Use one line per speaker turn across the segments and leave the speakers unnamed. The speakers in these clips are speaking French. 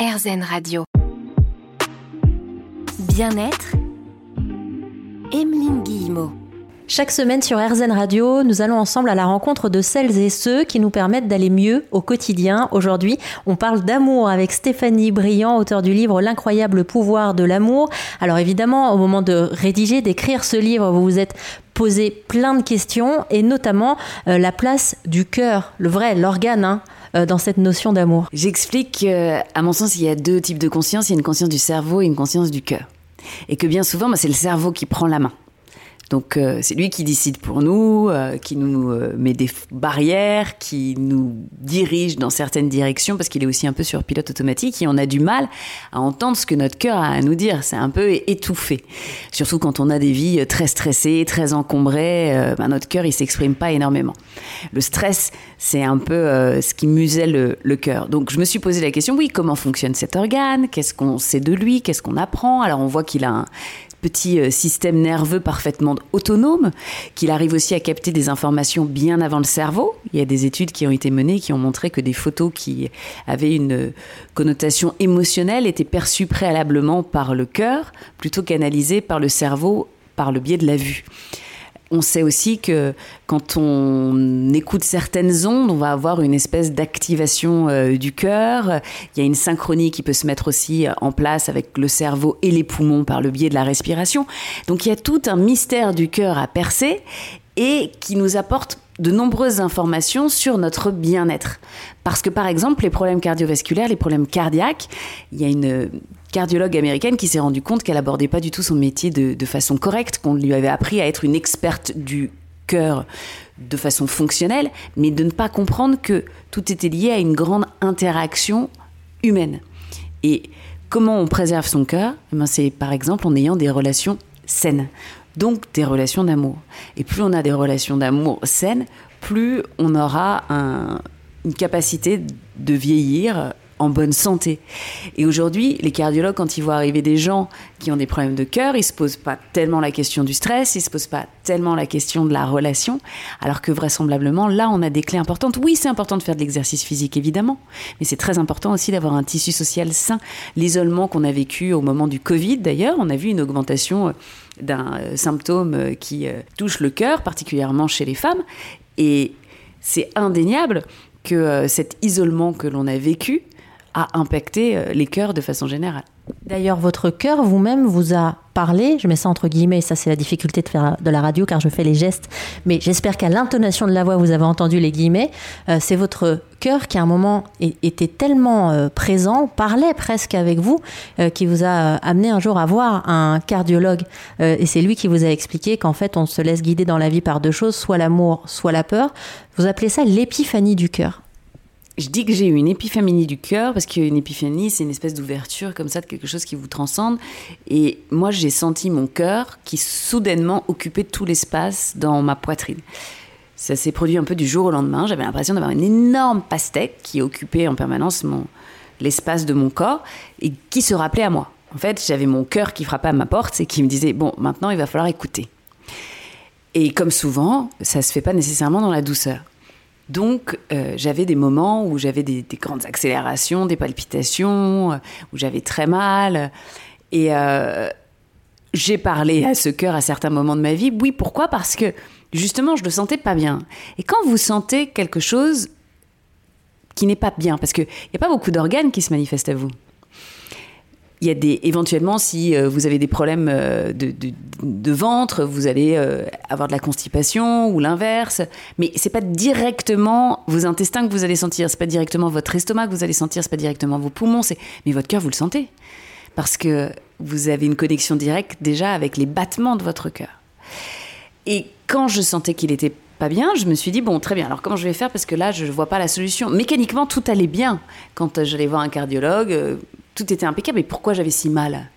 RZN Radio. Bien-être, Emeline Guillemot.
Chaque semaine sur RZN Radio, nous allons ensemble à la rencontre de celles et ceux qui nous permettent d'aller mieux au quotidien. Aujourd'hui, on parle d'amour avec Stéphanie Briand, auteur du livre L'incroyable pouvoir de l'amour. Alors évidemment, au moment de rédiger, d'écrire ce livre, vous vous êtes posé plein de questions et notamment euh, la place du cœur, le vrai, l'organe. Hein, dans cette notion d'amour
J'explique qu'à mon sens, il y a deux types de conscience. Il y a une conscience du cerveau et une conscience du cœur. Et que bien souvent, c'est le cerveau qui prend la main. Donc euh, c'est lui qui décide pour nous, euh, qui nous euh, met des barrières, qui nous dirige dans certaines directions parce qu'il est aussi un peu sur pilote automatique et on a du mal à entendre ce que notre cœur a à nous dire. C'est un peu étouffé. Surtout quand on a des vies très stressées, très encombrées, ben, notre cœur il s'exprime pas énormément. Le stress c'est un peu ce qui muselle le, le cœur. Donc je me suis posé la question, oui, comment fonctionne cet organe? Qu'est-ce qu'on sait de lui? Qu'est-ce qu'on apprend? Alors on voit qu'il a un petit euh, système nerveux parfaitement autonome, qu'il arrive aussi à capter des informations bien avant le cerveau. Il y a des études qui ont été menées qui ont montré que des photos qui avaient une connotation émotionnelle étaient perçues préalablement par le cœur plutôt qu'analysées par le cerveau par le biais de la vue. On sait aussi que quand on écoute certaines ondes, on va avoir une espèce d'activation euh, du cœur. Il y a une synchronie qui peut se mettre aussi euh, en place avec le cerveau et les poumons par le biais de la respiration. Donc il y a tout un mystère du cœur à percer et qui nous apporte de nombreuses informations sur notre bien-être. Parce que par exemple, les problèmes cardiovasculaires, les problèmes cardiaques, il y a une cardiologue américaine qui s'est rendue compte qu'elle abordait pas du tout son métier de, façon correcte, qu'on lui avait appris à être une experte du cœur de façon fonctionnelle, mais de ne pas comprendre que tout était lié à une grande interaction humaine. Et comment on préserve son cœur? Eh ben, C'est par exemple en ayant des relations saines, donc des relations d'amour. Et plus on a des relations d'amour saines, plus on aura une capacité de vieillir en bonne santé. Et aujourd'hui, les cardiologues, quand ils voient arriver des gens qui ont des problèmes de cœur, ils se posent pas tellement la question du stress, ils se posent pas tellement la question de la relation, alors que vraisemblablement, là, on a des clés importantes. Oui, c'est important de faire de l'exercice physique, évidemment, mais c'est très important aussi d'avoir un tissu social sain. L'isolement qu'on a vécu au moment du Covid, d'ailleurs, on a vu une augmentation euh, d'un euh, symptôme euh, qui touche le cœur, particulièrement chez les femmes. Et c'est indéniable que cet isolement que l'on a vécu a impacté euh, les cœurs de façon générale.
D'ailleurs, votre cœur vous-même vous a parlé, je mets ça entre guillemets, ça c'est la difficulté de faire de la radio car je fais les gestes, mais j'espère qu'à l'intonation de la voix vous avez entendu les guillemets, euh, c'est votre cœur qui à un moment était tellement euh, présent, parlait presque avec vous, qui vous a amené un jour à voir un cardiologue. et c'est lui qui vous a expliqué qu'en fait on se laisse guider dans la vie par deux choses, soit l'amour, soit la peur. Vous appelez ça l'épiphanie du cœur.
Je dis que j'ai eu une épiphanie du cœur parce qu'une épiphanie, c'est une espèce d'ouverture comme ça de quelque chose qui vous transcende. Et moi, j'ai senti mon cœur qui soudainement occupait tout l'espace dans ma poitrine. Ça s'est produit un peu du jour au lendemain. J'avais l'impression d'avoir une énorme pastèque qui occupait en permanence mon, l'espace de mon corps et qui se rappelait à moi. En fait, j'avais mon cœur qui frappait à ma porte et qui me disait Bon, maintenant, il va falloir écouter. Et comme souvent, ça se fait pas nécessairement dans la douceur. Donc, euh, j'avais des moments où j'avais des, grandes accélérations, des palpitations, euh, où j'avais très mal. Et euh, j'ai parlé à ce cœur à certains moments de ma vie. Oui, pourquoi? Parce que justement, je le sentais pas bien. Et quand vous sentez quelque chose qui n'est pas bien, parce qu'il n'y a pas beaucoup d'organes qui se manifestent à vous. Il y a des, éventuellement, si euh, vous avez des problèmes euh, de, ventre, vous allez euh, avoir de la constipation ou l'inverse. Mais c'est pas directement vos intestins que vous allez sentir, c'est pas directement votre estomac que vous allez sentir, c'est pas directement vos poumons, mais votre cœur, vous le sentez. Parce que vous avez une connexion directe déjà avec les battements de votre cœur. Et quand je sentais qu'il était pas bien, je me suis dit, bon, très bien, alors comment je vais faire? Parce que là, je ne vois pas la solution. Mécaniquement, tout allait bien. Quand j'allais voir un cardiologue, tout était impeccable. Et pourquoi j'avais si mal?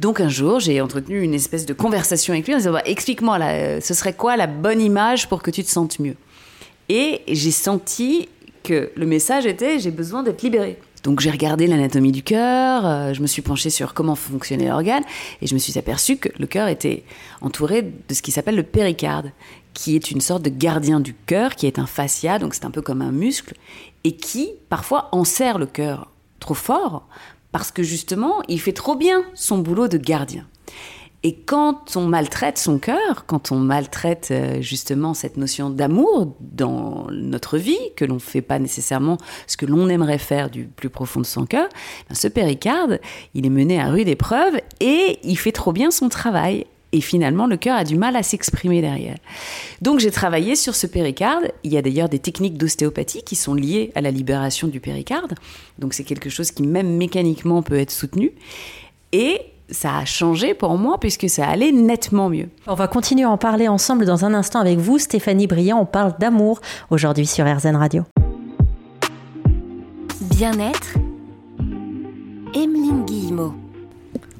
Donc un jour, j'ai entretenu une espèce de conversation avec lui en disant bah, Explique-moi, euh, ce serait quoi la bonne image pour que tu te sentes mieux? Et j'ai senti que le message était J'ai besoin d'être libéré. Donc j'ai regardé l'anatomie du cœur, euh, je me suis penchée sur comment fonctionnait l'organe et je me suis aperçue que le cœur était entouré de ce qui s'appelle le péricarde, qui est une sorte de gardien du cœur, qui est un fascia, donc c'est un peu comme un muscle, et qui parfois enserre le cœur trop fort, parce que justement, il fait trop bien son boulot de gardien. Et quand on maltraite son cœur, quand on maltraite euh, justement cette notion d'amour dans notre vie, que l'on ne fait pas nécessairement ce que l'on aimerait faire du plus profond de son cœur, ben, ce péricarde, il est mené à rude épreuve et il fait trop bien son travail. Et finalement, le cœur a du mal à s'exprimer derrière. Donc j'ai travaillé sur ce péricarde. Il y a d'ailleurs des techniques d'ostéopathie qui sont liées à la libération du péricarde. Donc c'est quelque chose qui même mécaniquement peut être soutenu. Et ça a changé pour moi puisque ça allait nettement mieux.
On va continuer à en parler ensemble dans un instant avec vous, Stéphanie Briand. On parle d'amour aujourd'hui sur RZN Radio.
Bien-être, Emeline Guillemot.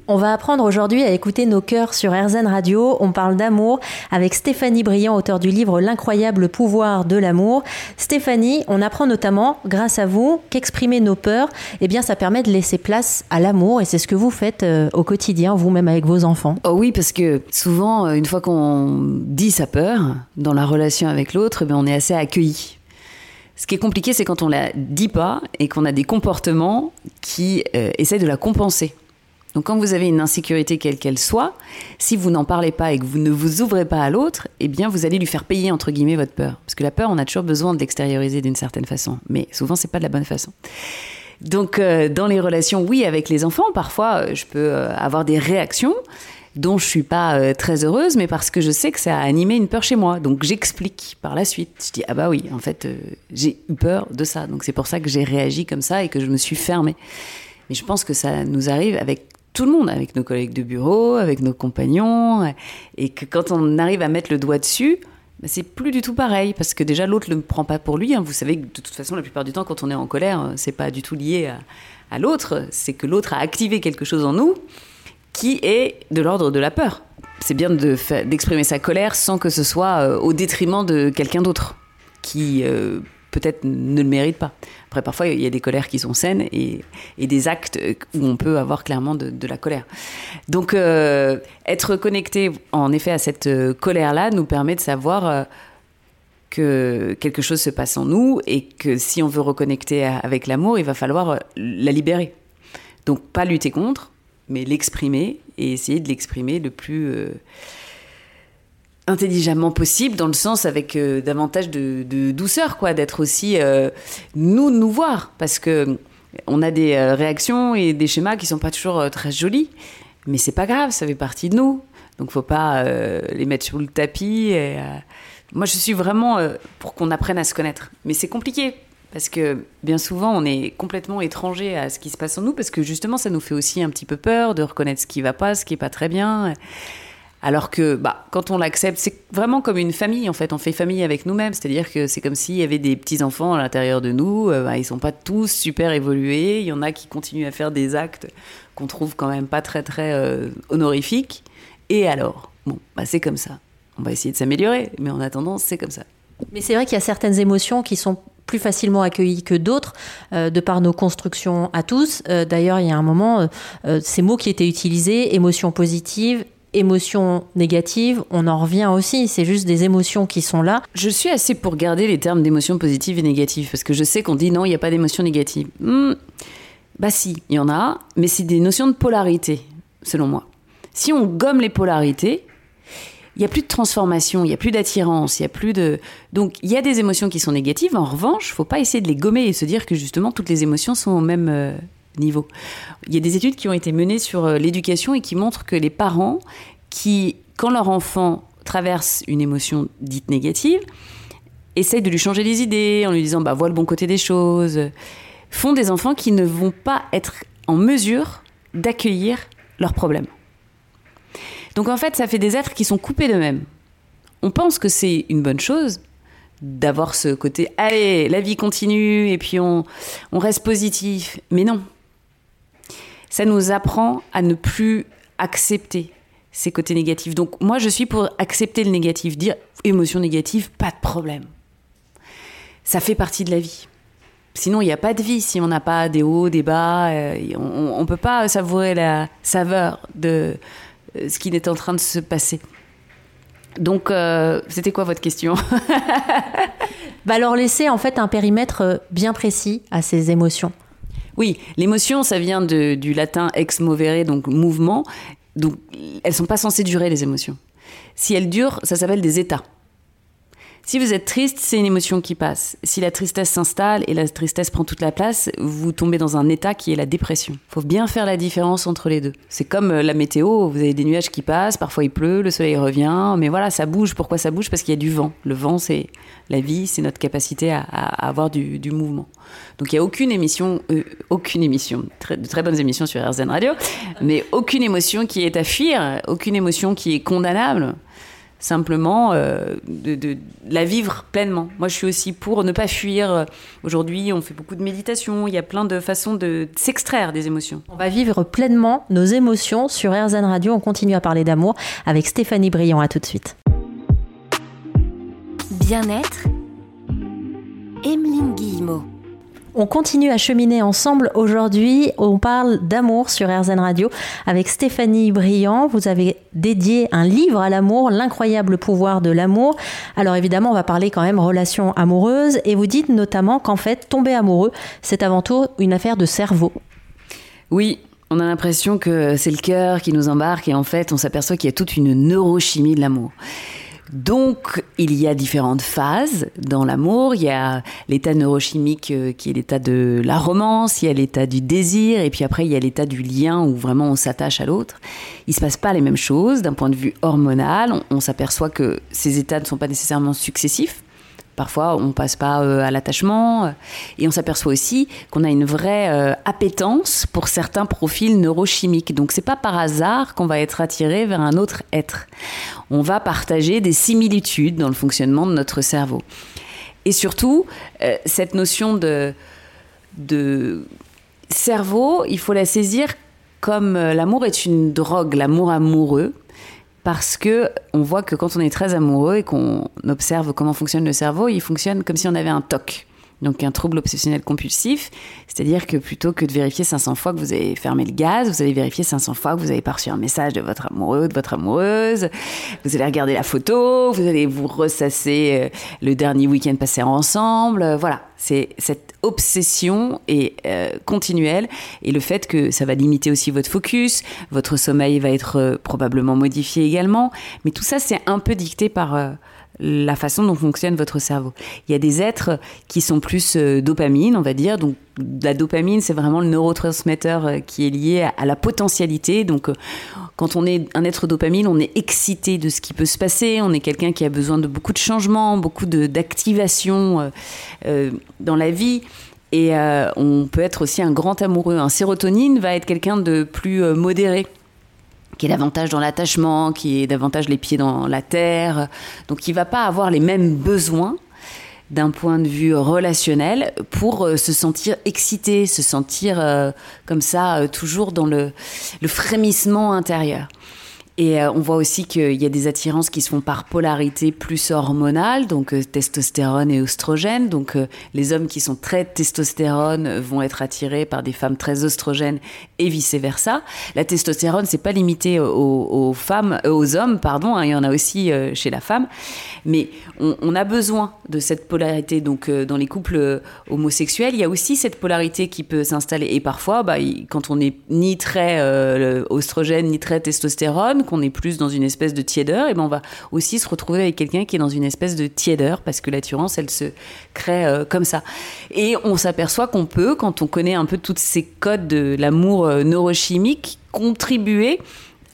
On va apprendre aujourd'hui à écouter nos cœurs sur RZN Radio. On parle d'amour avec Stéphanie Briand, auteur du livre L'incroyable pouvoir de l'amour. Stéphanie, on apprend notamment, grâce à vous, qu'exprimer nos peurs, eh bien, ça permet de laisser place à l'amour et c'est ce que vous faites euh, au quotidien, vous-même avec vos enfants.
Oh oui, parce que souvent, euh, une fois qu'on dit sa peur dans la relation avec l'autre, eh on est assez accueilli. Ce qui est compliqué, c'est quand on la dit pas et qu'on a des comportements qui euh, essaient de la compenser. Donc quand vous avez une insécurité quelle qu'elle soit, si vous n'en parlez pas et que vous ne vous ouvrez pas à l'autre, eh bien vous allez lui faire payer entre guillemets votre peur. Parce que la peur, on a toujours besoin de l'extérioriser d'une certaine façon, mais souvent c'est pas de la bonne façon. Donc euh, dans les relations, oui, avec les enfants, parfois euh, je peux euh, avoir des réactions dont je suis pas très heureuse, mais parce que je sais que ça a animé une peur chez moi. Donc j'explique par la suite. Je dis ah bah oui, en fait j'ai eu peur de ça, donc c'est pour ça que j'ai réagi comme ça et que je me suis fermée. Mais je pense que ça nous arrive avec tout le monde, avec nos collègues de bureau, avec nos compagnons, et que quand on arrive à mettre le doigt dessus, bah, c'est plus du tout pareil, parce que déjà l'autre ne le prend pas pour lui. Hein. Vous savez que de toute façon, la plupart du temps, quand on est en colère, c'est pas du tout lié à, l'autre, c'est que l'autre a activé quelque chose en nous qui est de l'ordre de la peur. C'est bien d'exprimer sa colère sans que ce soit euh, au détriment de quelqu'un d'autre qui euh, peut-être ne le mérite pas. Après, parfois, il y a des colères qui sont saines et, des actes où on peut avoir clairement de, la colère. Donc, euh, être connecté, en effet, à cette euh, colère-là nous permet de savoir euh, que quelque chose se passe en nous et que si on veut reconnecter avec l'amour, il va falloir la libérer. Donc, pas lutter contre, mais l'exprimer et essayer de l'exprimer le plus intelligemment possible dans le sens avec euh, davantage de, douceur quoi d'être aussi euh, nous nous voir. Parce que on a des euh, réactions et des schémas qui sont pas toujours très jolis. Mais c'est pas grave ça fait partie de nous. Donc faut pas les mettre sur le tapis et, moi je suis vraiment pour qu'on apprenne à se connaître. Mais c'est compliqué parce que bien souvent on est complètement étranger à ce qui se passe en nous parce que justement ça nous fait aussi un petit peu peur de reconnaître ce qui va pas ce qui est pas très bien alors que bah, quand on l'accepte, c'est vraiment comme une famille en fait. On fait famille avec nous-mêmes, c'est-à-dire que c'est comme s'il y avait des petits enfants à l'intérieur de nous. Ils euh, bah, ils sont pas tous super évolués. Il y en a qui continuent à faire des actes qu'on trouve quand même pas très très euh, honorifiques. Et alors, bon, bah, c'est comme ça. On va essayer de s'améliorer, mais en attendant, c'est comme ça.
Mais c'est vrai qu'il y a certaines émotions qui sont plus facilement accueillies que d'autres euh, de par nos constructions à tous. D'ailleurs, il y a un moment, ces mots qui étaient utilisés, émotions positives, émotions négatives, on en revient aussi. C'est juste des émotions qui sont là.
Je suis assez pour garder les termes d'émotions positives et négatives parce que je sais qu'on dit non, il n'y a pas d'émotions négatives. Hmm. Bah si, il y en a, mais c'est des notions de polarité, selon moi. Si on gomme les polarités, il n'y a plus de transformation, il n'y a plus d'attirance, il y a plus de... Donc il y a des émotions qui sont négatives, en revanche, il faut pas essayer de les gommer et se dire que justement toutes les émotions sont au même, euh, niveau. Il y a des études qui ont été menées sur euh, l'éducation et qui montrent que les parents qui, quand leur enfant traverse une émotion dite négative, essayent de lui changer les idées en lui disant bah vois le bon côté des choses, font des enfants qui ne vont pas être en mesure d'accueillir leurs problèmes. Donc en fait, ça fait des êtres qui sont coupés d'eux-mêmes. On pense que c'est une bonne chose d'avoir ce côté allez, la vie continue et puis on, on reste positif. Mais non, ça nous apprend à ne plus accepter ces côtés négatifs. Donc moi, je suis pour accepter le négatif, dire émotion négative, pas de problème. Ça fait partie de la vie. Sinon, il n'y a pas de vie si on n'a pas des hauts, des bas. Euh, on ne peut pas savourer la saveur de euh, ce qui est en train de se passer. Donc, euh, c'était quoi votre question
bah Alors, laisser en fait un périmètre bien précis à ces émotions.
Oui, l'émotion, ça vient du latin ex movere, donc mouvement. Donc, elles sont pas censées durer, les émotions. Si elles durent, ça s'appelle des états. Si vous êtes triste, c'est une émotion qui passe. Si la tristesse s'installe et la tristesse prend toute la place, vous tombez dans un état qui est la dépression. Faut bien faire la différence entre les deux. C'est comme euh, la météo, vous avez des nuages qui passent, parfois il pleut, le soleil revient, mais voilà, ça bouge. Pourquoi ça bouge? Parce qu'il y a du vent. Le vent, c'est la vie, c'est notre capacité à, avoir du, mouvement. Donc il n'y a aucune émission, euh, aucune émission, de très bonnes émissions sur RZN Radio, mais aucune émotion qui est à fuir, aucune émotion qui est condamnable simplement euh, de, la vivre pleinement. Moi, je suis aussi pour ne pas fuir. Aujourd'hui, on fait beaucoup de méditation, il y a plein de façons de s'extraire des émotions.
On va vivre pleinement nos émotions sur RZN Radio. On continue à parler d'amour avec Stéphanie Briand. À tout de suite.
Bien-être, Emeline Guillemot.
On continue à cheminer ensemble aujourd'hui. On parle d'amour sur RZN Radio avec Stéphanie Briand. Vous avez dédié un livre à l'amour, L'incroyable pouvoir de l'amour. Alors évidemment, on va parler quand même relations amoureuses et vous dites notamment qu'en fait, tomber amoureux, c'est avant tout une affaire de cerveau.
Oui, on a l'impression que c'est le cœur qui nous embarque et en fait, on s'aperçoit qu'il y a toute une neurochimie de l'amour. Donc, il y a différentes phases dans l'amour. Il y a l'état neurochimique euh, qui est l'état de la romance, il y a l'état du désir, et puis après, il y a l'état du lien où vraiment on s'attache à l'autre. Il se passe pas les mêmes choses d'un point de vue hormonal. on s'aperçoit que ces états ne sont pas nécessairement successifs. Parfois, on passe pas euh, à l'attachement. Euh, et on s'aperçoit aussi qu'on a une vraie euh, appétence pour certains profils neurochimiques. Donc, c'est pas par hasard qu'on va être attiré vers un autre être. On va partager des similitudes dans le fonctionnement de notre cerveau. Et surtout, cette notion de, de cerveau, il faut la saisir comme l'amour est une drogue, l'amour amoureux parce que on voit que quand on est très amoureux et qu'on observe comment fonctionne le cerveau, il fonctionne comme si on avait un TOC donc un trouble obsessionnel compulsif, c'est-à-dire que plutôt que de vérifier 500 fois que vous avez fermé le gaz, vous allez vérifier 500 fois que vous avez pas reçu un message de votre amoureux, de votre amoureuse, vous allez regarder la photo, vous allez vous ressasser euh, le dernier week-end passé ensemble, euh, voilà, c'est cette obsession et euh, continuelle. Et le fait que ça va limiter aussi votre focus, votre sommeil va être probablement modifié également, mais tout ça c'est un peu dicté par la façon dont fonctionne votre cerveau. Il y a des êtres qui sont plus euh, dopamine, on va dire. Donc la dopamine, c'est vraiment le neurotransmetteur euh, qui est lié à, la potentialité. Donc euh, quand on est un être dopamine, on est excité de ce qui peut se passer. On est quelqu'un qui a besoin de beaucoup de changements, beaucoup d'activation dans la vie. Et on peut être aussi un grand amoureux. Un sérotonine va être quelqu'un de plus modéré qui est davantage dans l'attachement, qui est davantage les pieds dans la terre, donc il va pas avoir les mêmes besoins d'un point de vue relationnel pour euh, se sentir excité, se sentir euh, comme ça, euh, toujours dans le frémissement intérieur. Et euh, on voit aussi qu'il y a des attirances qui se font par polarité plus hormonale, donc euh, testostérone et oestrogène. Donc euh, les hommes qui sont très testostérone vont être attirés par des femmes très oestrogènes et vice versa. La testostérone, c'est pas limité aux, femmes, aux hommes, pardon. Hein, il y en a aussi chez la femme, mais on, a besoin de cette polarité. Donc dans les couples homosexuels, il y a aussi cette polarité qui peut s'installer. Et parfois, bah, quand on n'est ni très oestrogène ni très testostérone qu'on est plus dans une espèce de tiédeur, et ben on va aussi se retrouver avec quelqu'un qui est dans une espèce de tiédeur parce que l'attirance, elle se crée euh, comme ça. Et on s'aperçoit qu'on peut, quand on connaît un peu tous ces codes de l'amour euh, neurochimique, contribuer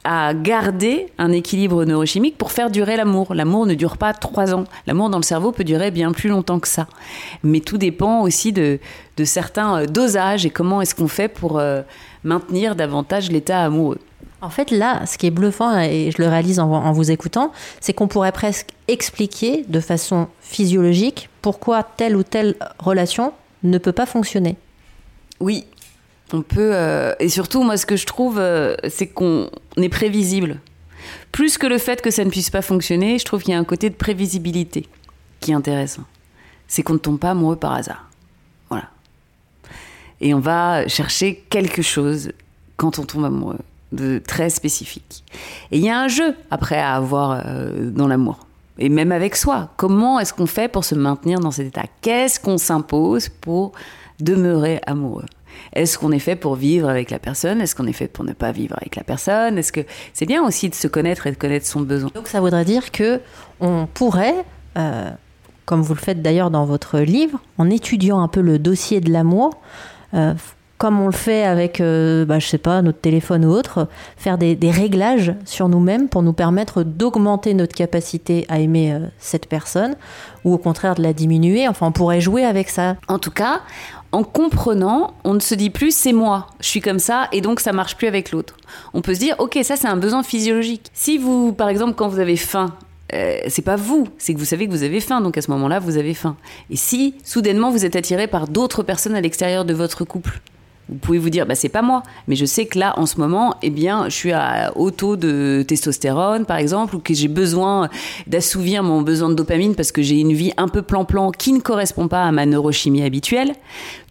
à garder un équilibre neurochimique pour faire durer l'amour. L'amour ne dure pas trois ans. L'amour dans le cerveau peut durer bien plus longtemps que ça. Mais tout dépend aussi de, de certains euh, dosages et comment est-ce qu'on fait pour maintenir davantage l'état amoureux.
En fait, là, ce qui est bluffant, et je le réalise en, vous écoutant, c'est qu'on pourrait presque expliquer de façon physiologique pourquoi telle ou telle relation ne peut pas fonctionner.
Oui, on peut. Euh, et surtout, moi, ce que je trouve, euh, c'est qu'on est prévisible. Plus que le fait que ça ne puisse pas fonctionner, je trouve qu'il y a un côté de prévisibilité qui est intéressant. C'est qu'on ne tombe pas amoureux par hasard. Voilà. Et on va chercher quelque chose quand on tombe amoureux de très spécifique. Et il y a un jeu après à avoir euh, dans l'amour. Et même avec soi. Comment est-ce qu'on fait pour se maintenir dans cet état? Qu'est-ce qu'on s'impose pour demeurer amoureux? Est-ce qu'on est fait pour vivre avec la personne? Est-ce qu'on est fait pour ne pas vivre avec la personne? Est-ce que c'est bien aussi de se connaître et de connaître son besoin?
Donc ça voudrait dire que on pourrait, euh, comme vous le faites d'ailleurs dans votre livre, en étudiant un peu le dossier de l'amour, euh, comme on le fait avec, euh, bah, je sais pas, notre téléphone ou autre, faire des, réglages sur nous-mêmes pour nous permettre d'augmenter notre capacité à aimer euh, cette personne ou au contraire de la diminuer. Enfin, on pourrait jouer avec ça.
En tout cas, en comprenant, on ne se dit plus c'est moi, je suis comme ça et donc ça marche plus avec l'autre. On peut se dire ok ça c'est un besoin physiologique. Si vous par exemple quand vous avez faim, euh, c'est pas vous, c'est que vous savez que vous avez faim donc à ce moment-là vous avez faim. Et si soudainement vous êtes attiré par d'autres personnes à l'extérieur de votre couple, vous pouvez vous dire, bah, c'est pas moi, mais je sais que là, en ce moment, eh bien, je suis à haut taux de testostérone, par exemple, ou que j'ai besoin d'assouvir mon besoin de dopamine parce que j'ai une vie un peu plan-plan qui ne correspond pas à ma neurochimie habituelle.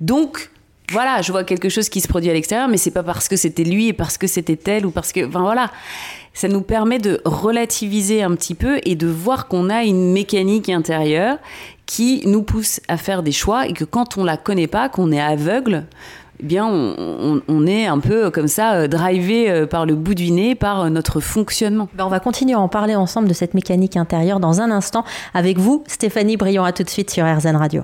Donc, voilà, je vois quelque chose qui se produit à l'extérieur, mais c'est pas parce que c'était lui et parce que c'était elle ou parce que, enfin voilà, ça nous permet de relativiser un petit peu et de voir qu'on a une mécanique intérieure qui nous pousse à faire des choix et que quand on la connaît pas, qu'on est aveugle, eh bien, on, on, on, est un peu comme ça, euh, drivé euh, par le bout du nez, par euh, notre fonctionnement.
Ben on va continuer à en parler ensemble de cette mécanique intérieure dans un instant avec vous, Stéphanie Briand. À tout de suite sur RZN Radio.